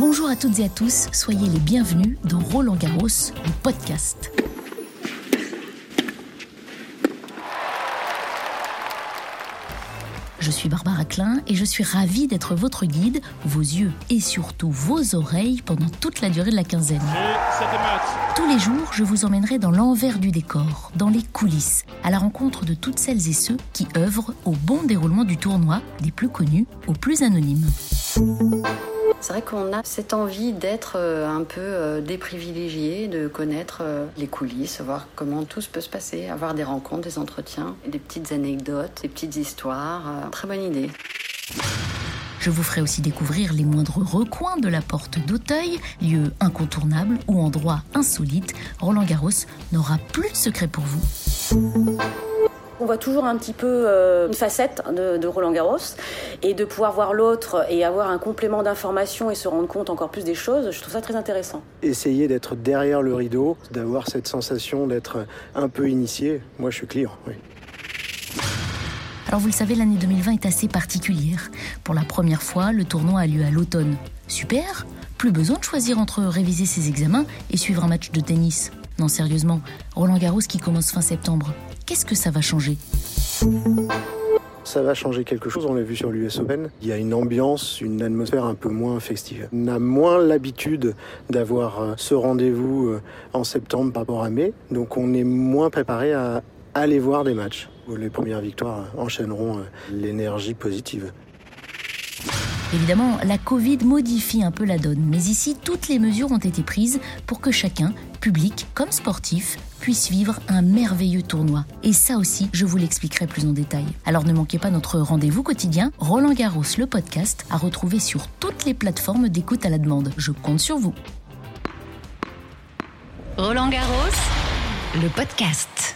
Bonjour à toutes et à tous, soyez les bienvenus dans Roland Garros, le podcast. Je suis Barbara Klein et je suis ravie d'être votre guide, vos yeux et surtout vos oreilles pendant toute la durée de la quinzaine. Tous les jours, je vous emmènerai dans l'envers du décor, dans les coulisses, à la rencontre de toutes celles et ceux qui œuvrent au bon déroulement du tournoi, des plus connus aux plus anonymes. C'est vrai qu'on a cette envie d'être euh, un peu euh, déprivilégié, de connaître euh, les coulisses, voir comment tout peut se passer, avoir des rencontres, des entretiens, des petites anecdotes, des petites histoires. Très bonne idée. Je vous ferai aussi découvrir les moindres recoins de la porte d'Auteuil, lieu incontournable ou endroit insolite. Roland Garros n'aura plus de secret pour vous. On voit toujours un petit peu euh, une facette de, Roland Garros et de pouvoir voir l'autre et avoir un complément d'information et se rendre compte encore plus des choses, je trouve ça très intéressant. Essayer d'être derrière le rideau, d'avoir cette sensation d'être un peu initié, moi je suis client. Oui. Alors vous le savez, l'année 2020 est assez particulière. Pour la première fois, le tournoi a lieu à l'automne. Super Plus besoin de choisir entre réviser ses examens et suivre un match de tennis. Non, sérieusement, Roland Garros qui commence fin septembre. Qu'est-ce que ça va changer? Ça va changer quelque chose, on l'a vu sur l'US Open. Il y a une ambiance, une atmosphère un peu moins festive. On a moins l'habitude d'avoir euh, ce rendez-vous euh, en septembre par rapport à mai, donc on est moins préparé à aller voir des matchs. Les premières victoires enchaîneront euh, l'énergie positive. Évidemment, la Covid modifie un peu la donne, mais ici, toutes les mesures ont été prises pour que chacun, public comme sportif, puisse vivre un merveilleux tournoi. Et ça aussi, je vous l'expliquerai plus en détail. Alors ne manquez pas notre rendez-vous quotidien, Roland Garros, le podcast, à retrouver sur toutes les plateformes d'écoute à la demande. Je compte sur vous. Roland Garros, le podcast.